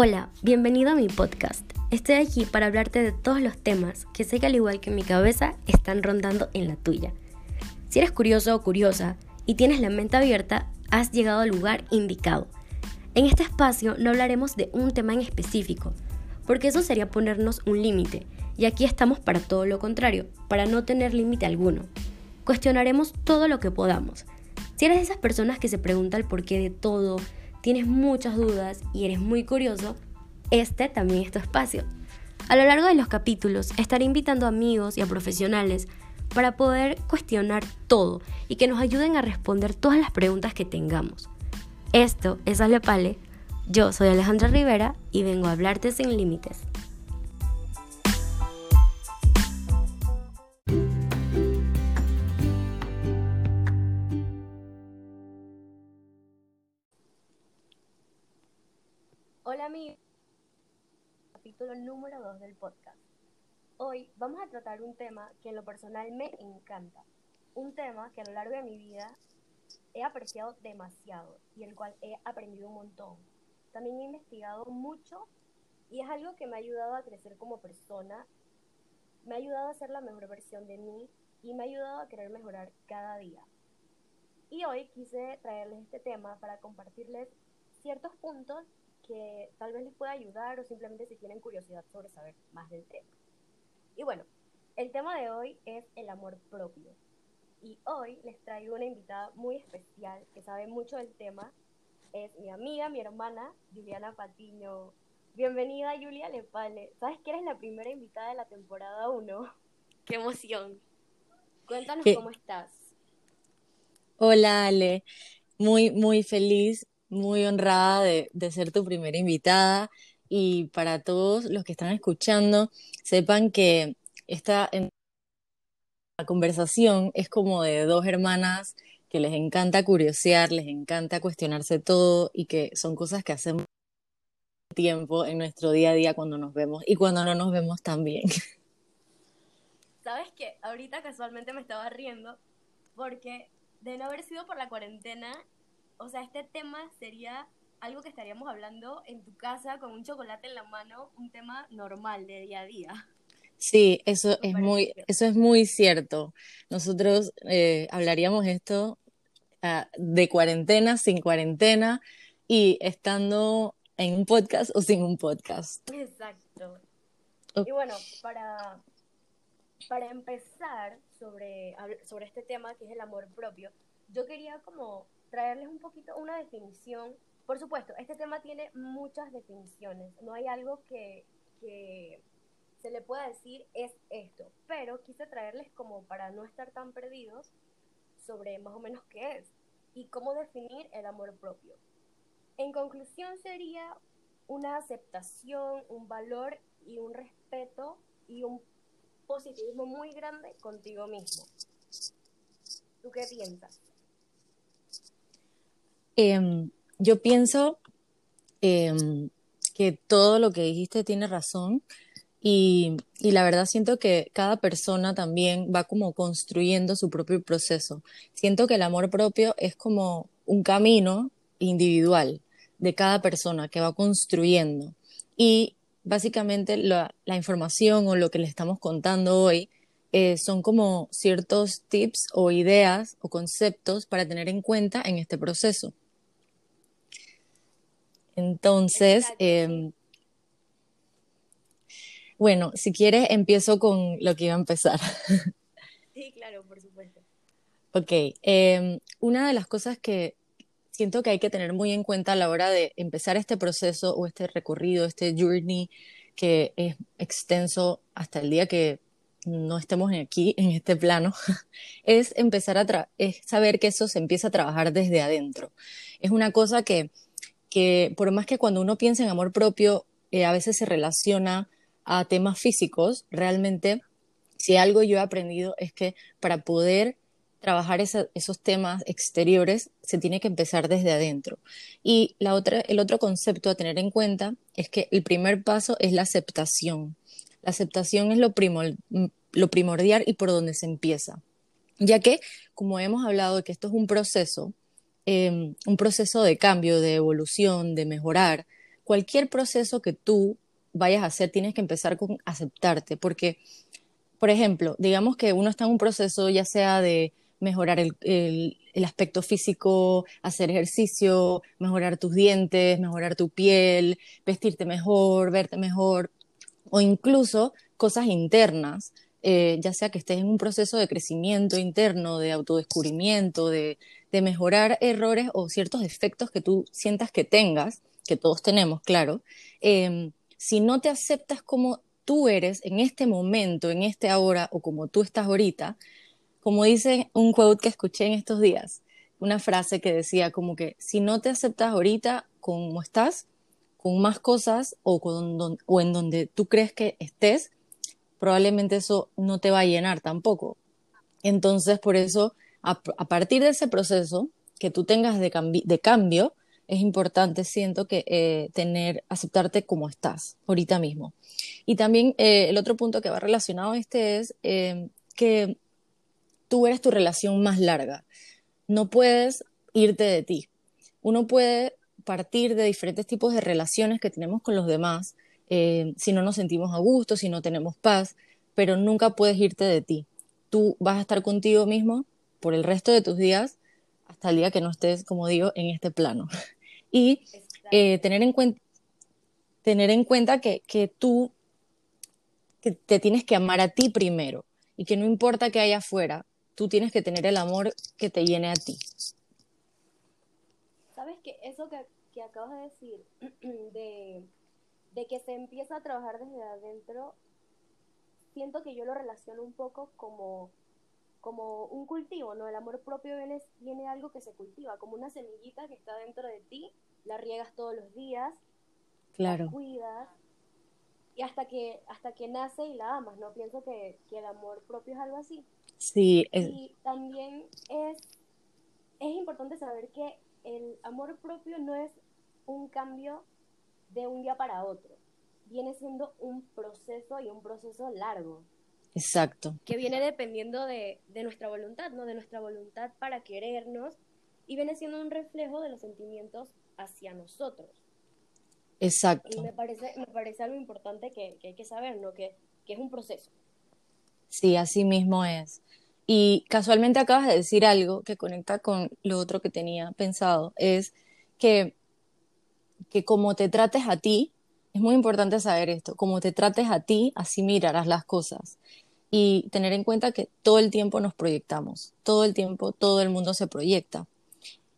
Hola, bienvenido a mi podcast. Estoy aquí para hablarte de todos los temas que sé que al igual que en mi cabeza están rondando en la tuya. Si eres curioso o curiosa y tienes la mente abierta, has llegado al lugar indicado. En este espacio no hablaremos de un tema en específico, porque eso sería ponernos un límite, y aquí estamos para todo lo contrario, para no tener límite alguno. Cuestionaremos todo lo que podamos. Si eres de esas personas que se pregunta el porqué de todo, tienes muchas dudas y eres muy curioso, este también es tu espacio. A lo largo de los capítulos estaré invitando a amigos y a profesionales para poder cuestionar todo y que nos ayuden a responder todas las preguntas que tengamos. Esto es Alepale, yo soy Alejandra Rivera y vengo a hablarte sin límites. Amigos, capítulo número 2 del podcast. Hoy vamos a tratar un tema que en lo personal me encanta, un tema que a lo largo de mi vida he apreciado demasiado y el cual he aprendido un montón. También he investigado mucho y es algo que me ha ayudado a crecer como persona, me ha ayudado a ser la mejor versión de mí y me ha ayudado a querer mejorar cada día. Y hoy quise traerles este tema para compartirles ciertos puntos que tal vez les pueda ayudar o simplemente si tienen curiosidad sobre saber más del tema. Y bueno, el tema de hoy es el amor propio. Y hoy les traigo una invitada muy especial que sabe mucho del tema. Es mi amiga, mi hermana, Juliana Patiño. Bienvenida, Julia Lepale. ¿Sabes que eres la primera invitada de la temporada 1? ¡Qué emoción! Cuéntanos cómo estás. Hola, Ale. Muy, muy feliz muy honrada de, ser tu primera invitada y para todos los que están escuchando, sepan que esta la conversación es como de dos hermanas que les encanta curiosear, les encanta cuestionarse todo y que son cosas que hacemos tiempo en nuestro día a día cuando nos vemos y cuando no nos vemos también. ¿Sabes qué? Ahorita casualmente me estaba riendo porque de no haber sido por la cuarentena o sea, este tema sería algo que estaríamos hablando en tu casa con un chocolate en la mano, un tema normal de día a día. Sí, eso es muy, eso es muy cierto. Nosotros eh, hablaríamos esto ah, de cuarentena, sin cuarentena y estando en un podcast o sin un podcast. Exacto. Y bueno, para, para empezar sobre, sobre este tema que es el amor propio, yo quería como traerles un poquito una definición. Por supuesto, este tema tiene muchas definiciones. No hay algo que, que se le pueda decir es esto, pero quise traerles como para no estar tan perdidos sobre más o menos qué es y cómo definir el amor propio. En conclusión sería una aceptación, un valor y un respeto y un positivismo muy grande contigo mismo. ¿Tú qué piensas? Em, yo pienso em, que todo lo que dijiste tiene razón y, y, la verdad siento que cada persona también va como construyendo su propio proceso. Siento que el amor propio es como un camino individual de cada persona que va construyendo y básicamente la, la información o lo que le estamos contando hoy eh, son como ciertos tips o ideas o conceptos para tener en cuenta en este proceso. Entonces, em, bueno, si quieres, empiezo con lo que iba a empezar. Sí, claro, por supuesto. Ok, em, una de las cosas que siento que hay que tener muy en cuenta a la hora de empezar este proceso o este recorrido, este journey que es extenso hasta el día que no estemos aquí, en este plano, es empezar a es saber que eso se empieza a trabajar desde adentro. Es una cosa que que por más que cuando uno piensa en amor propio, eh, a veces se relaciona a temas físicos, realmente, si algo yo he aprendido es que para poder trabajar esos temas exteriores se tiene que empezar desde adentro. Y la otra, el otro concepto a tener en cuenta es que el primer paso es la aceptación. La aceptación es lo, lo primordial y por donde se empieza. Ya que, como hemos hablado que esto es un proceso, Em, un proceso de cambio, de evolución, de mejorar. cualquier proceso que tú vayas a hacer, tienes que empezar con aceptarte, porque, por ejemplo, digamos que uno está en un proceso ya sea de mejorar el, el, aspecto físico, hacer ejercicio, mejorar tus dientes, mejorar tu piel, vestirte mejor, verte mejor, o incluso cosas internas, eh, ya sea que estés en un proceso de crecimiento interno, de autodescubrimiento, de, de mejorar errores o ciertos defectos que tú sientas que tengas, que todos tenemos, claro, em, si no te aceptas como tú eres en este momento, en este ahora o como tú estás ahorita, como dice un quote que escuché en estos días, una frase que decía como que si no te aceptas ahorita como estás, con más cosas o, con, o en donde tú crees que estés, probablemente eso no te va a llenar tampoco. Entonces, por eso, a, partir de ese proceso que tú tengas de, de cambio, es importante, siento que eh, tener, aceptarte como estás ahorita mismo. Y también eh, el otro punto que va relacionado a este es eh, que tú eres tu relación más larga. No puedes irte de ti. Uno puede partir de diferentes tipos de relaciones que tenemos con los demás, si no nos sentimos a gusto, si no tenemos paz, pero nunca puedes irte de ti. Tú vas a estar contigo mismo por el resto de tus días hasta el día que no estés, como digo, en este plano. y eh, tener, en cuenta, tener en cuenta que, que tú que te tienes que amar a ti primero y que no importa qué haya afuera, tú tienes que tener el amor que te llene a ti. ¿Sabes que eso que, que acabas de decir, de, de que se empieza a trabajar desde adentro, siento que yo lo relaciono un poco como como un cultivo, ¿no? El amor propio viene, viene algo que se cultiva, como una semillita que está dentro de ti, la riegas todos los días, claro. la cuidas, y hasta que, hasta que nace y la amas, ¿no? Pienso que, que el amor propio es algo así. Sí. Y también es, es importante saber que el amor propio no es un cambio de un día para otro, viene siendo un proceso y un proceso largo. Exacto. Que viene dependiendo de, de, nuestra voluntad, ¿no? De nuestra voluntad para querernos y viene siendo un reflejo de los sentimientos hacia nosotros. Exacto. Y me parece, me parece algo importante que, que hay que saber, ¿no? Que, que es un proceso. Sí, así mismo es. Y casualmente acabas de decir algo que conecta con lo otro que tenía pensado, es que, que como te trates a ti, es muy importante saber esto, como te trates a ti, así mirarás las cosas. Y tener en cuenta que todo el tiempo nos proyectamos, todo el tiempo todo el mundo se proyecta.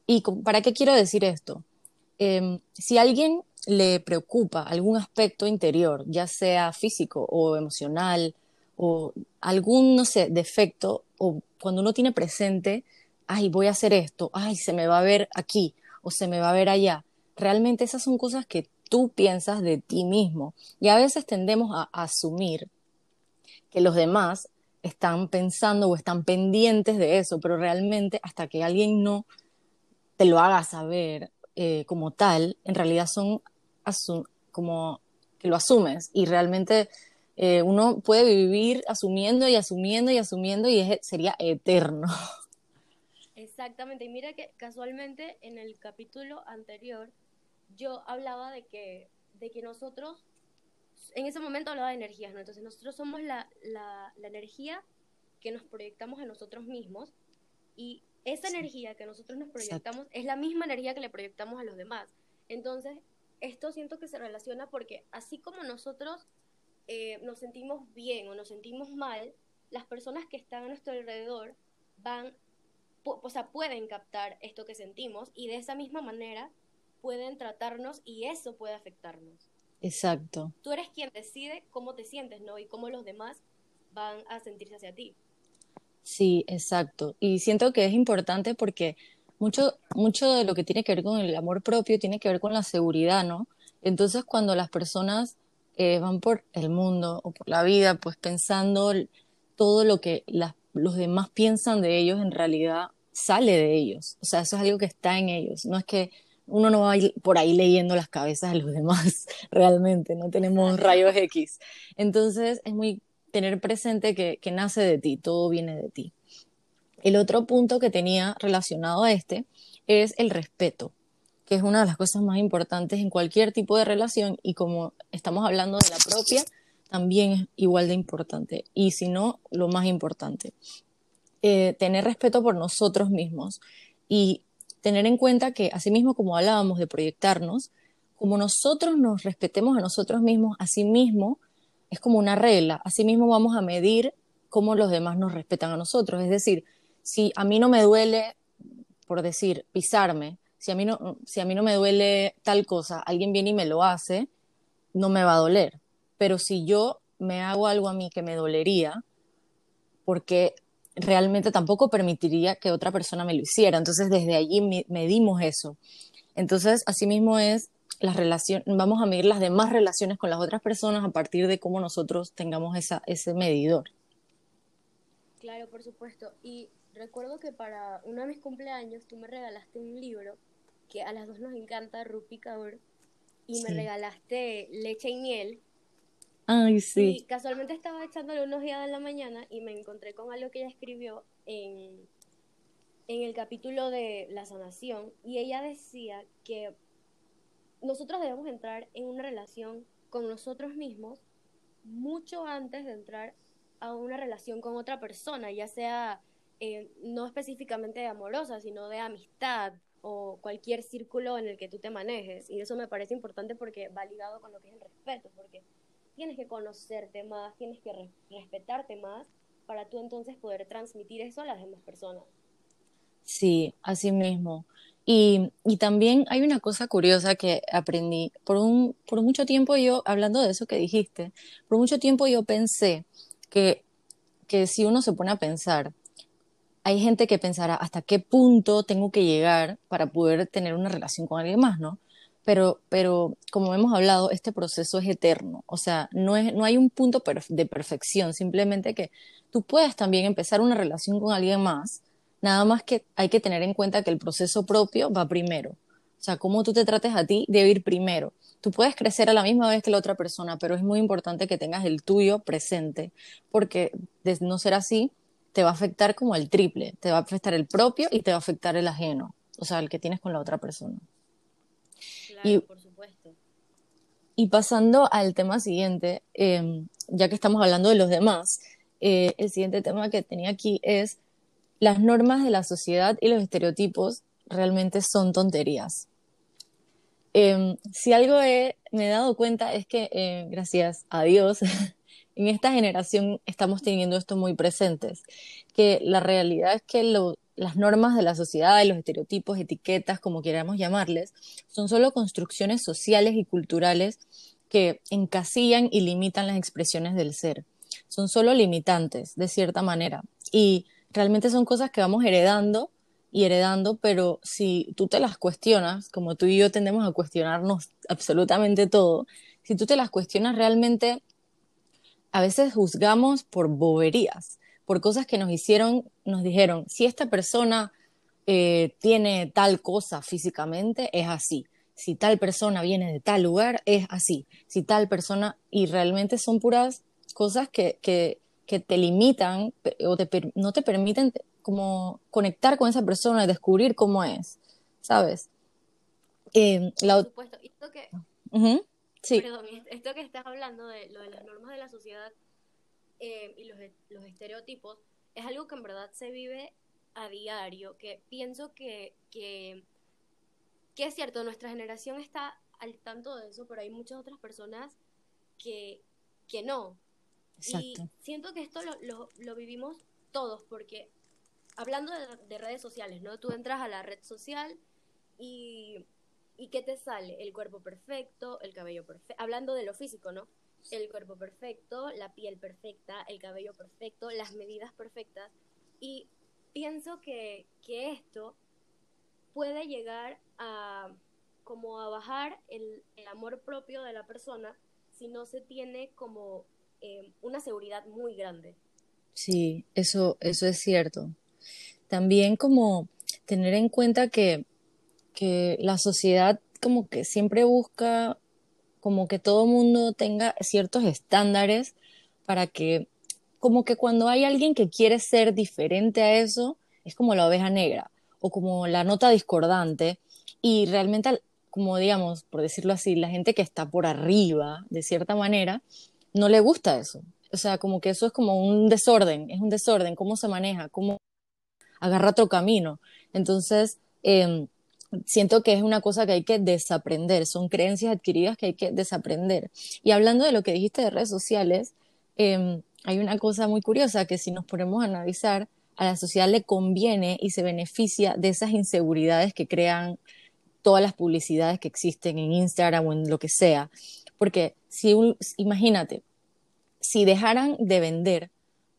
¿Y para qué quiero decir esto? Em, si a alguien le preocupa algún aspecto interior, ya sea físico o emocional, o algún, no sé, defecto, o cuando uno tiene presente, ay, voy a hacer esto, ay, se me va a ver aquí, o se me va a ver allá. Realmente esas son cosas que tú piensas de ti mismo. Y a veces tendemos a, asumir que los demás están pensando o están pendientes de eso, pero realmente hasta que alguien no te lo haga saber eh, como tal, en realidad son como que lo asumes y realmente eh, uno puede vivir asumiendo y asumiendo y asumiendo y sería eterno. Exactamente, y mira que casualmente en el capítulo anterior yo hablaba de que, de que nosotros, en ese momento hablaba de energías, ¿no? Entonces nosotros somos la, la, la energía que nos proyectamos a nosotros mismos y esa energía que nosotros nos proyectamos es la misma energía que le proyectamos a los demás. Entonces, esto siento que se relaciona porque así como nosotros eh, nos sentimos bien o nos sentimos mal, las personas que están a nuestro alrededor van, o sea, pueden captar esto que sentimos y de esa misma manera pueden tratarnos y eso puede afectarnos. Exacto. Tú eres quien decide cómo te sientes, ¿no? Y cómo los demás van a sentirse hacia ti. Sí, exacto. Y siento que es importante porque mucho, mucho de lo que tiene que ver con el amor propio tiene que ver con la seguridad, ¿no? Entonces, cuando las personas eh, van por el mundo o por la vida, pues pensando todo lo que los demás piensan de ellos, en realidad sale de ellos. O sea, eso es algo que está en ellos. No es que uno no va por ahí leyendo las cabezas de los demás, realmente, no tenemos rayos X. Entonces es muy tener presente que, que nace de ti, todo viene de ti. El otro punto que tenía relacionado a este es el respeto, que es una de las cosas más importantes en cualquier tipo de relación y como estamos hablando de la propia, también es igual de importante y si no, lo más importante. Eh, tener respeto por nosotros mismos y tener en cuenta que, así mismo como hablábamos de proyectarnos, como nosotros nos respetemos a nosotros mismos, así mismo es como una regla, así mismo vamos a medir cómo los demás nos respetan a nosotros. Es decir, si a mí no me duele, por decir, pisarme, si a mí no, si a mí no me duele tal cosa, alguien viene y me lo hace, no me va a doler. Pero si yo me hago algo a mí que me dolería, porque realmente tampoco permitiría que otra persona me lo hiciera. Entonces, desde allí medimos eso. Entonces, asimismo es las relaciones, vamos a medir las demás relaciones con las otras personas a partir de cómo nosotros tengamos esa, ese medidor. Claro, por supuesto. Y recuerdo que para uno de mis cumpleaños tú me regalaste un libro que a las dos nos encanta, Rupi Kaur, y me regalaste leche y miel. Ay, sí. Y casualmente estaba echándole unos días de la mañana y me encontré con algo que ella escribió en, en el capítulo de la sanación y ella decía que nosotros debemos entrar en una relación con nosotros mismos mucho antes de entrar a una relación con otra persona, ya sea eh, no específicamente de amorosa, sino de amistad o cualquier círculo en el que tú te manejes. Y eso me parece importante porque va ligado con lo que es el respeto, porque tienes que conocerte más, tienes que respetarte más para tú entonces poder transmitir eso a las demás personas. Sí, así mismo. Y, y, también hay una cosa curiosa que aprendí. Por, un, por mucho tiempo yo, hablando de eso que dijiste, por mucho tiempo yo pensé que, que si uno se pone a pensar, hay gente que pensará hasta qué punto tengo que llegar para poder tener una relación con alguien más, ¿no? Pero, pero como hemos hablado, este proceso es eterno. O sea, no, es, no hay un punto de perfección, simplemente que tú puedes también empezar una relación con alguien más Nada más que hay que tener en cuenta que el proceso propio va primero. O sea, cómo tú te trates a ti debe ir primero. Tú puedes crecer a la misma vez que la otra persona, pero es muy importante que tengas el tuyo presente, porque de no ser así, te va a afectar como el triple. Te va a afectar el propio y te va a afectar el ajeno, o sea, el que tienes con la otra persona. Claro, y, por supuesto. Y pasando al tema siguiente, em, ya que estamos hablando de los demás, eh, el siguiente tema que tenía aquí es las normas de la sociedad y los estereotipos realmente son tonterías. Em, si algo me he dado cuenta es que, eh, gracias a Dios, en esta generación estamos teniendo esto muy presentes, que la realidad es que las normas de la sociedad los estereotipos, etiquetas, como queramos llamarles, son solo construcciones sociales y culturales que encasillan y limitan las expresiones del ser. Son solo limitantes, de cierta manera. Y realmente son cosas que vamos heredando y heredando, pero si tú te las cuestionas, como tú y yo tendemos a cuestionarnos absolutamente todo, si tú te las cuestionas realmente, a veces juzgamos por boberías, por cosas que nos hicieron, nos dijeron, si esta persona eh, tiene tal cosa físicamente, es así. Si tal persona viene de tal lugar, es así. Si tal persona, y realmente son puras cosas que, que que te limitan o no te permiten como conectar con esa persona y descubrir cómo es, ¿sabes? Eh, Por supuesto. Esto que, sí. Perdón, esto que estás hablando de lo de las normas de la sociedad eh, y los, los estereotipos es algo que en verdad se vive a diario, que pienso que, que, que es cierto, nuestra generación está al tanto de eso, pero hay muchas otras personas que, que no, y siento que esto lo, lo, vivimos todos, porque hablando de, redes sociales, ¿no? Tú entras a la red social y, y ¿qué te sale? El cuerpo perfecto, el cabello perfecto, hablando de lo físico, ¿no? El cuerpo perfecto, la piel perfecta, el cabello perfecto, las medidas perfectas. Y pienso que, que esto puede llegar a como a bajar el, el amor propio de la persona si no se tiene como eh, una seguridad muy grande. Sí, eso, eso es cierto. También como tener en cuenta que, que la sociedad como que siempre busca como que todo mundo tenga ciertos estándares para que como que cuando hay alguien que quiere ser diferente a eso, es como la oveja negra o como la nota discordante Y realmente, como digamos, por decirlo así, la gente que está por arriba, de cierta manera, no le gusta eso. O sea, como que eso es como un desorden, es un desorden, cómo se maneja, cómo agarra otro camino. Entonces, eh, siento que es una cosa que hay que desaprender, son creencias adquiridas que hay que desaprender. Y hablando de lo que dijiste de redes sociales, eh, hay una cosa muy curiosa que si nos ponemos a analizar, a la sociedad le conviene y se beneficia de esas inseguridades que crean todas las publicidades que existen en Instagram o en lo que sea. Porque si imagínate, si dejaran de vender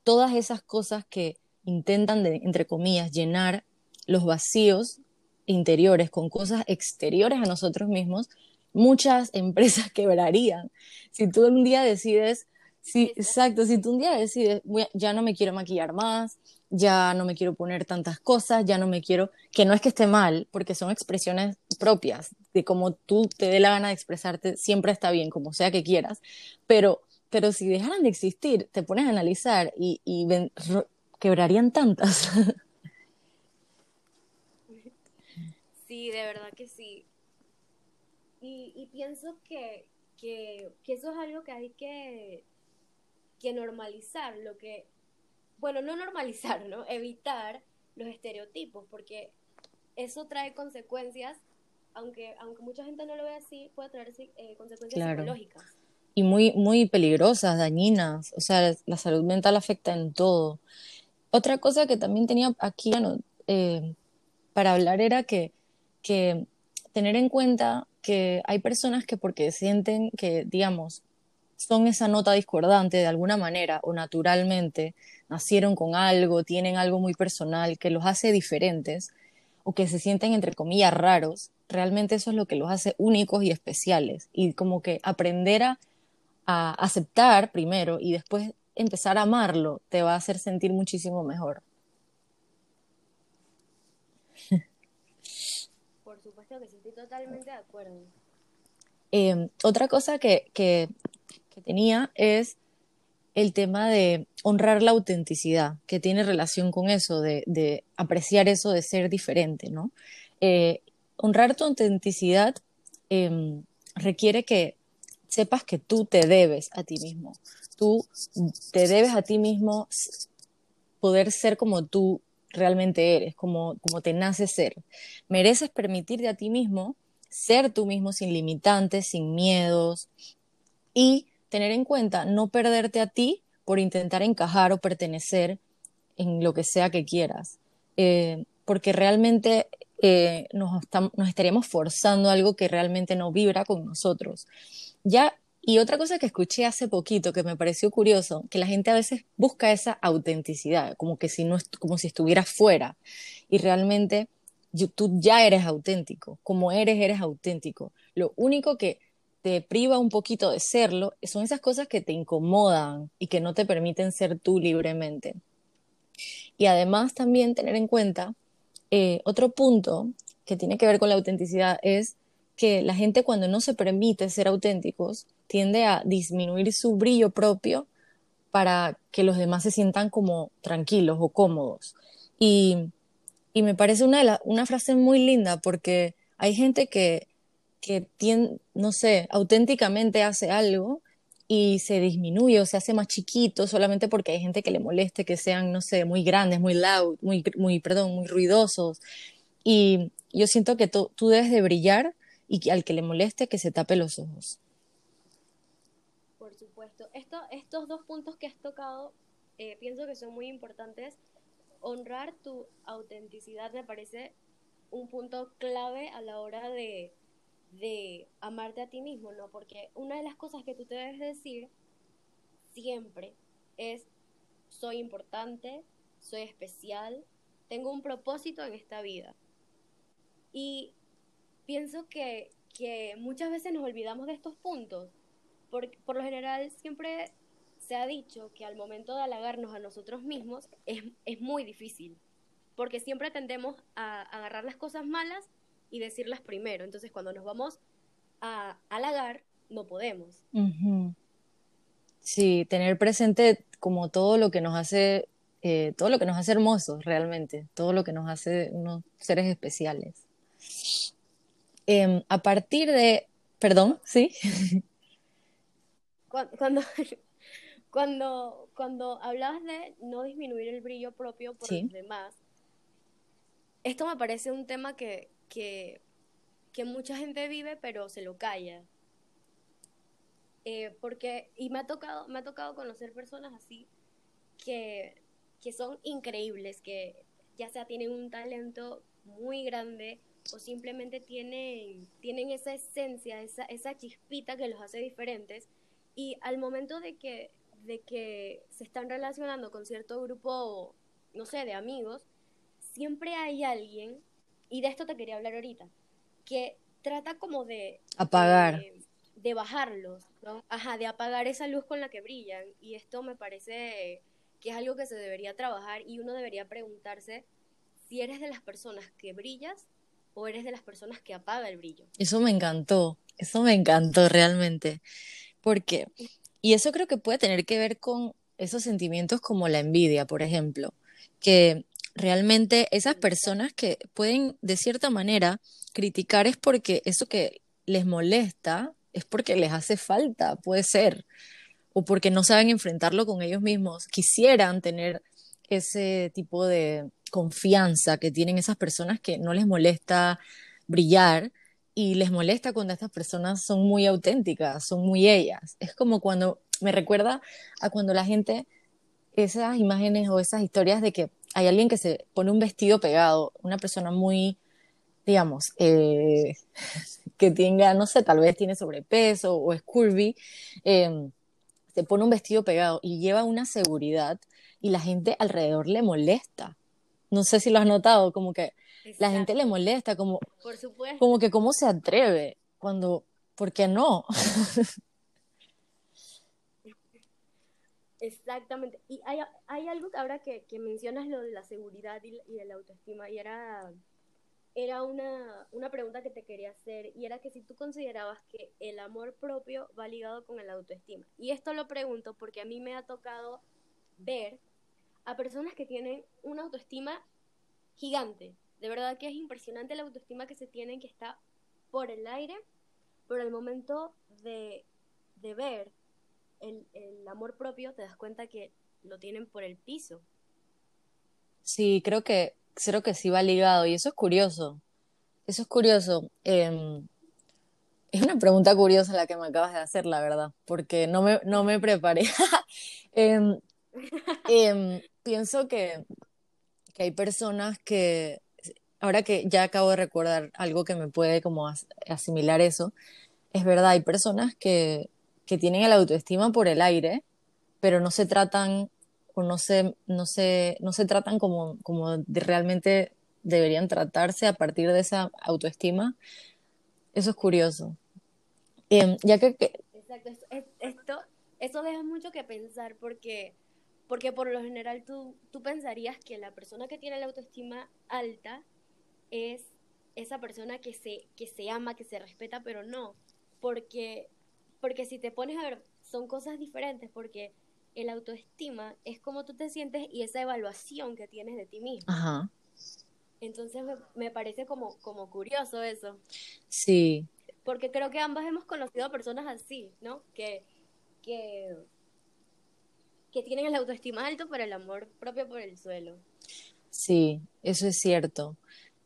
todas esas cosas que intentan, de, entre comillas, llenar los vacíos interiores con cosas exteriores a nosotros mismos, muchas empresas quebrarían. Si tú un día decides, sí, exacto, si tú un día decides, ya no me quiero maquillar más, ya no me quiero poner tantas cosas, ya no me quiero, que no es que esté mal, porque son expresiones propias, de cómo tú te dé la gana de expresarte, siempre está bien, como sea que quieras, pero, pero si dejaran de existir, te pones a analizar y, y quebrarían tantas. Sí, de verdad que sí. Y, y pienso que, que, que, eso es algo que hay que, que normalizar, lo que, bueno, no normalizar, ¿no? Evitar los estereotipos, porque eso trae consecuencias, aunque, aunque mucha gente no lo ve así, puede traer eh, consecuencias psicológicas. Y muy, muy peligrosas, dañinas, o sea, la salud mental afecta en todo. Otra cosa que también tenía aquí, bueno, eh, para hablar era que que tener en cuenta que hay personas que porque sienten que, digamos, son esa nota discordante de alguna manera o naturalmente, nacieron con algo, tienen algo muy personal que los hace diferentes o que se sienten entre comillas raros, realmente eso es lo que los hace únicos y especiales. Y como que aprender a, a aceptar primero y después empezar a amarlo te va a hacer sentir muchísimo mejor. Totalmente de acuerdo. Em, otra cosa que, que, tenía es el tema de honrar la autenticidad, que tiene relación con eso, de, de apreciar eso de ser diferente, ¿no? Eh, honrar tu autenticidad em, requiere que sepas que tú te debes a ti mismo. Tú te debes a ti mismo poder ser como tú realmente eres, como, como te nace ser. Mereces permitirte a ti mismo ser tú mismo sin limitantes, sin miedos y tener en cuenta no perderte a ti por intentar encajar o pertenecer en lo que sea que quieras. Eh, porque realmente eh, nos, nos estaríamos forzando algo que realmente no vibra con nosotros. Ya y otra cosa que escuché hace poquito que me pareció curioso, que la gente a veces busca esa autenticidad, como que si no como si estuvieras fuera y realmente tú ya eres auténtico, como eres eres auténtico. Lo único que te priva un poquito de serlo son esas cosas que te incomodan y que no te permiten ser tú libremente. Y además también tener en cuenta eh, otro punto que tiene que ver con la autenticidad es que la gente cuando no se permite ser auténticos tiende a disminuir su brillo propio para que los demás se sientan como tranquilos o cómodos. Y, y me parece una, una frase muy linda porque hay gente que, que tiene, no sé, auténticamente hace algo y se disminuye o se hace más chiquito solamente porque hay gente que le moleste que sean, no sé, muy grandes, muy loud, muy, muy, perdón, muy ruidosos. Y yo siento que tú debes de brillar y al que le moleste que se tape los ojos. Esto, estos dos puntos que has tocado eh, pienso que son muy importantes. Honrar tu autenticidad me parece un punto clave a la hora de, de amarte a ti mismo, ¿no? Porque una de las cosas que tú te debes decir siempre es soy importante, soy especial, tengo un propósito en esta vida. Y pienso que, que muchas veces nos olvidamos de estos puntos. Por, por lo general siempre se ha dicho que al momento de halagarnos a nosotros mismos es, es muy difícil, porque siempre tendemos a agarrar las cosas malas y decirlas primero. Entonces cuando nos vamos a halagar, no podemos. Sí, tener presente como todo lo que nos hace, eh, todo lo que nos hace hermosos realmente, todo lo que nos hace unos seres especiales. Em, a partir de, perdón, ¿sí? Cuando, cuando, cuando, hablabas de no disminuir el brillo propio por los demás, esto me parece un tema que, que, que mucha gente vive pero se lo calla. Eh, porque, y me ha tocado, me ha tocado conocer personas así que, que son increíbles, que ya sea tienen un talento muy grande o simplemente tienen, tienen esa esencia, esa, esa chispita que los hace diferentes y al momento de que, de que se están relacionando con cierto grupo, no sé, de amigos, siempre hay alguien, y de esto te quería hablar ahorita, que trata como de... Apagar. De, bajarlos, ¿no? Ajá, de apagar esa luz con la que brillan. Y esto me parece que es algo que se debería trabajar y uno debería preguntarse si eres de las personas que brillas o eres de las personas que apaga el brillo. Eso me encantó, eso me encantó realmente. Porque, y eso creo que puede tener que ver con esos sentimientos como la envidia, por ejemplo, que realmente esas personas que pueden de cierta manera criticar es porque eso que les molesta es porque les hace falta, puede ser, o porque no saben enfrentarlo con ellos mismos, quisieran tener ese tipo de confianza que tienen esas personas que no les molesta brillar y les molesta cuando estas personas son muy auténticas, son muy ellas. Es como cuando me recuerda a cuando la gente, esas imágenes o esas historias de que hay alguien que se pone un vestido pegado, una persona muy, digamos, eh, que tenga, no sé, tal vez tiene sobrepeso o es curvy, em, se pone un vestido pegado y lleva una seguridad y la gente alrededor le molesta. No sé si lo has notado, como que la gente le molesta, como, como que cómo se atreve, cuando, ¿por qué no? Exactamente. Y hay, hay algo que ahora que, que, mencionas lo de la seguridad y, y de la autoestima, y era, era una, una, pregunta que te quería hacer, y era que si tú considerabas que el amor propio va ligado con el autoestima. Y esto lo pregunto porque a mí me ha tocado ver a personas que tienen una autoestima gigante. De verdad que es impresionante la autoestima que se tienen, que está por el aire, pero al momento de, de ver el, amor propio, te das cuenta que lo tienen por el piso. Sí, creo que, creo que sí va ligado y eso es curioso. Eso es curioso. Em, es una pregunta curiosa la que me acabas de hacer, la verdad, porque no me, no me preparé. Em, em, pienso que, que, hay personas que, ahora que ya acabo de recordar algo que me puede como asimilar eso, es verdad, hay personas que, que tienen el autoestima por el aire, pero no se tratan o no se, no se, no se tratan como, como realmente deberían tratarse a partir de esa autoestima. Eso es curioso. Em, ya que, Exacto, esto, eso deja mucho que pensar porque, porque por lo general tú, tú pensarías que la persona que tiene la autoestima alta es esa persona que se, que se ama, que se respeta, pero no, porque porque si te pones a ver, son cosas diferentes porque el autoestima es como tú te sientes y esa evaluación que tienes de ti mismo. Ajá. Entonces me, parece como, como curioso eso. Sí. Porque creo que ambas hemos conocido a personas así, ¿no? Que, que, que tienen el autoestima alto, pero el amor propio por el suelo. Sí, eso es cierto.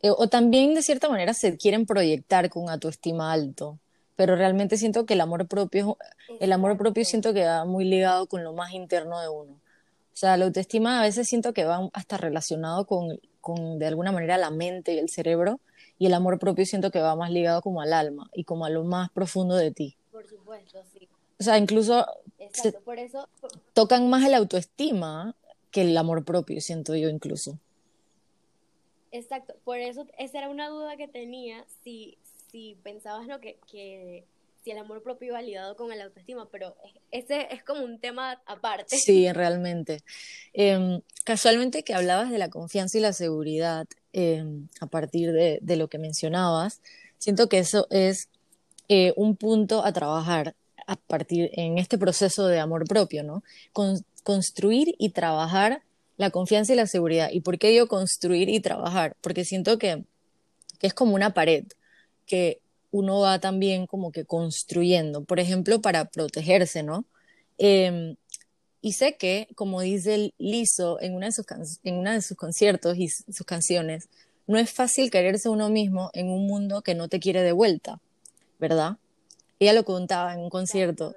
Eh, o también de cierta manera se quieren proyectar con autoestima alto pero realmente siento que el amor propio, el amor propio siento que va muy ligado con lo más interno de uno. O sea, la autoestima a veces siento que va hasta relacionado con, con de alguna manera la mente y el cerebro, y el amor propio siento que va más ligado como al alma y como a lo más profundo de ti. Por supuesto, sí. O sea, incluso por eso, tocan más el autoestima que el amor propio, siento yo incluso. Exacto, por eso esa era una duda que tenía, si, si pensabas lo que, que si el amor propio iba ligado con el autoestima, pero ese es como un tema aparte. Sí, realmente. Em, casualmente que hablabas de la confianza y la seguridad em, a partir de, de, lo que mencionabas, siento que eso es eh, un punto a trabajar a partir en este proceso de amor propio, ¿no? construir y trabajar la confianza y la seguridad. ¿Y por qué digo construir y trabajar? Porque siento que, que es como una pared que uno va también como que construyendo, por ejemplo, para protegerse, ¿no? Em, y sé que, como dice Lizo en una de sus, en una de sus conciertos y sus canciones, no es fácil quererse uno mismo en un mundo que no te quiere de vuelta, ¿verdad? Ella lo contaba en un concierto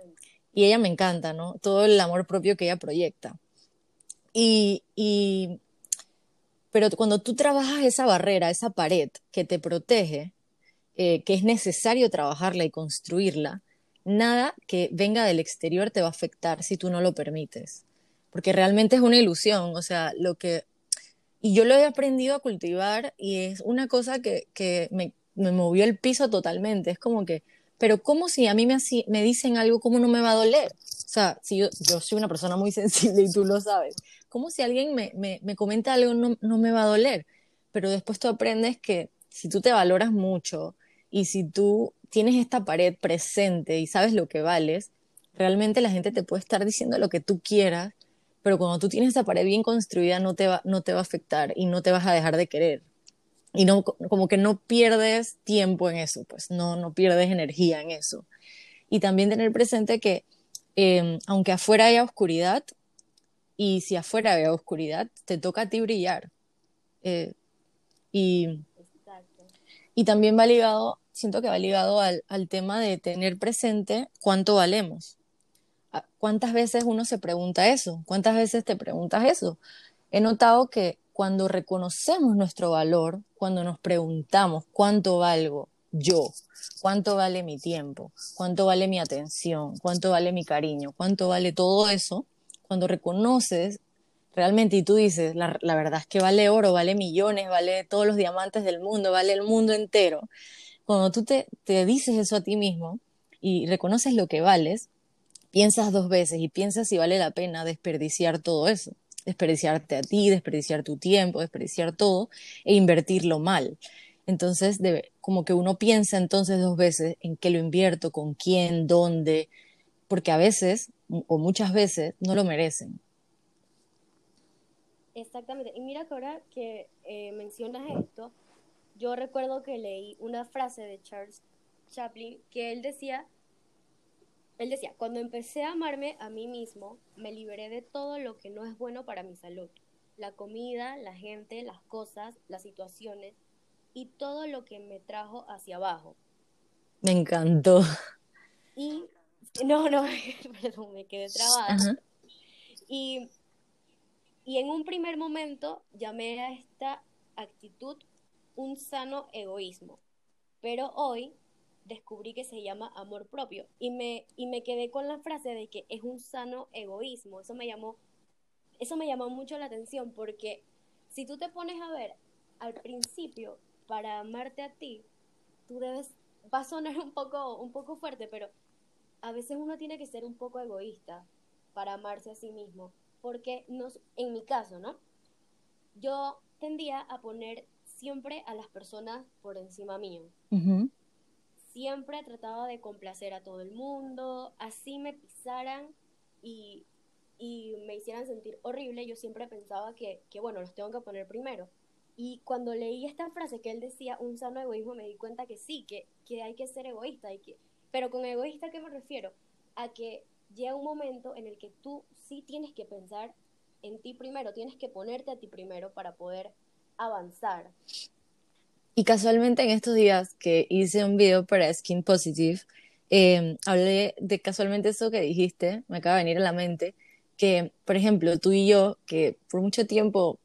y ella me encanta, ¿no? Todo el amor propio que ella proyecta. Y, pero cuando tú trabajas esa barrera, esa pared que te protege, eh, que es necesario trabajarla y construirla, nada que venga del exterior te va a afectar si tú no lo permites. Porque realmente es una ilusión, o sea, lo que... Y yo lo he aprendido a cultivar y es una cosa que, que me, me movió el piso totalmente. Es como que, pero ¿cómo si a mí me, me dicen algo, cómo no me va a doler? O sea, si yo soy una persona muy sensible y tú lo sabes, ¿cómo si alguien me, me, me comenta algo no, no me va a doler? Pero después tú aprendes que si tú te valoras mucho y si tú tienes esta pared presente y sabes lo que vales, realmente la gente te puede estar diciendo lo que tú quieras, pero cuando tú tienes esa pared bien construida no te va, no te va a afectar y no te vas a dejar de querer. Y no, como que no pierdes tiempo en eso, pues no, no pierdes energía en eso. Y también tener presente que em, aunque afuera haya oscuridad, y si afuera haya oscuridad, te toca a ti brillar. Eh, y, y también va ligado siento que va ligado al, tema de tener presente cuánto valemos. Ah, ¿Cuántas veces uno se pregunta eso? ¿Cuántas veces te preguntas eso? He notado que cuando reconocemos nuestro valor, cuando nos preguntamos cuánto valgo yo, cuánto vale mi tiempo, cuánto vale mi atención, cuánto vale mi cariño, cuánto vale todo eso, cuando reconoces realmente y tú dices, la, verdad es que vale oro, vale millones, vale todos los diamantes del mundo, vale el mundo entero, cuando tú te, dices eso a ti mismo y reconoces lo que vales, piensas dos veces y piensas si vale la pena desperdiciar todo eso, desperdiciarte a ti, desperdiciar tu tiempo, desperdiciar todo e invertirlo mal. Entonces, como que uno piensa entonces dos veces en qué lo invierto, con quién, dónde, porque a veces o muchas veces no lo merecen. Exactamente. Y mira que ahora que eh, mencionas esto, yo recuerdo que leí una frase de Charles Chaplin que él decía, él decía, cuando empecé a amarme a mí mismo, me liberé de todo lo que no es bueno para mi salud. La comida, la gente, las cosas, las situaciones y todo lo que me trajo hacia abajo. Me encantó. Y, no, no, perdón, me quedé trabada. Y, y en un primer momento llamé a esta actitud un sano egoísmo. Pero hoy descubrí que se llama amor propio y me, y me quedé con la frase de que es un sano egoísmo. Eso me llamó, eso me llamó mucho la atención porque si tú te pones a ver al principio para amarte a ti, tú debes, va a sonar un poco, un poco fuerte, pero a veces uno tiene que ser un poco egoísta para amarse a sí mismo. Porque nos, en mi caso, ¿no? Yo tendía a poner siempre a las personas por encima mío. Siempre trataba de complacer a todo el mundo, así me pisaran y, y me hicieran sentir horrible, yo siempre pensaba que, que, bueno, los tengo que poner primero. Y cuando leí esta frase que él decía, un sano egoísmo, me di cuenta que sí, que, que hay que ser egoísta. Y que, pero con egoísta, ¿a qué me refiero? A que llega un momento en el que tú sí tienes que pensar en ti primero, tienes que ponerte a ti primero para poder avanzar. Y casualmente en estos días que hice un video para Skin Positive, em, hablé de casualmente eso que dijiste, me acaba de venir a la mente, que, por ejemplo, tú y yo, que por mucho tiempo